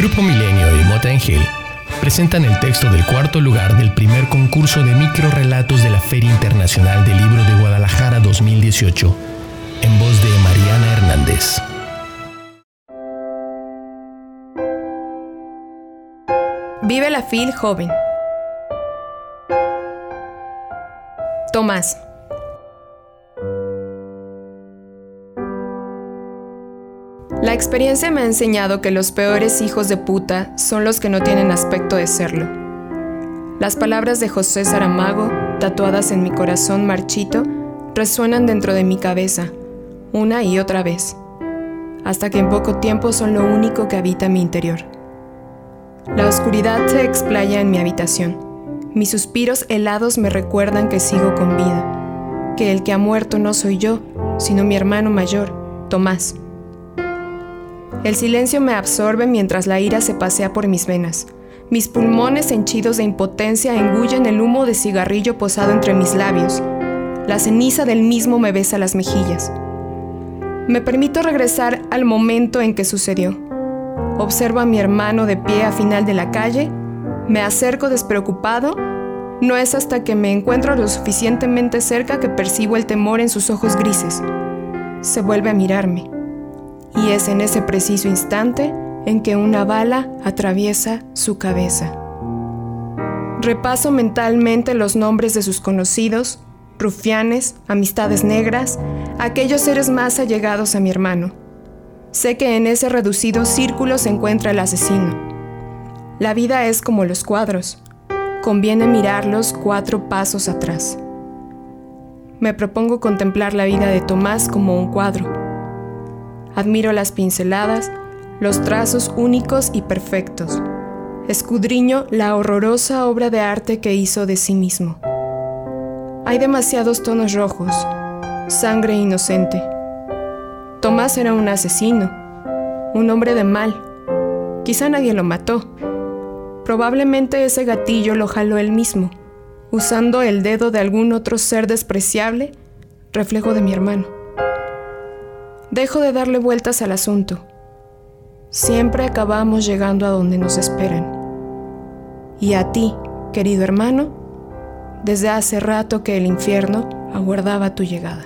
Grupo Milenio y Mota presentan el texto del cuarto lugar del primer concurso de microrelatos de la Feria Internacional del Libro de Guadalajara 2018, en voz de Mariana Hernández. Vive la FIL joven. Tomás. La experiencia me ha enseñado que los peores hijos de puta son los que no tienen aspecto de serlo. Las palabras de José Saramago, tatuadas en mi corazón marchito, resuenan dentro de mi cabeza, una y otra vez, hasta que en poco tiempo son lo único que habita mi interior. La oscuridad se explaya en mi habitación. Mis suspiros helados me recuerdan que sigo con vida, que el que ha muerto no soy yo, sino mi hermano mayor, Tomás. El silencio me absorbe mientras la ira se pasea por mis venas. Mis pulmones henchidos de impotencia engullen el humo de cigarrillo posado entre mis labios. La ceniza del mismo me besa las mejillas. Me permito regresar al momento en que sucedió. Observo a mi hermano de pie a final de la calle, me acerco despreocupado. No es hasta que me encuentro lo suficientemente cerca que percibo el temor en sus ojos grises. Se vuelve a mirarme y es en ese preciso instante en que una bala atraviesa su cabeza. Repaso mentalmente los nombres de sus conocidos, rufianes, amistades negras, aquellos seres más allegados a mi hermano. Sé que en ese reducido círculo se encuentra el asesino. La vida es como los cuadros. Conviene mirarlos cuatro pasos atrás. Me propongo contemplar la vida de Tomás como un cuadro Admiro las pinceladas, los trazos únicos y perfectos. Escudriño la horrorosa obra de arte que hizo de sí mismo. Hay demasiados tonos rojos, sangre inocente. Tomás era un asesino, un hombre de mal. Quizá nadie lo mató. Probablemente ese gatillo lo jaló él mismo, usando el dedo de algún otro ser despreciable, reflejo de mi hermano. Dejo de darle vueltas al asunto. Siempre acabamos llegando a donde nos esperan. Y a ti, querido hermano, desde hace rato que el infierno aguardaba tu llegada.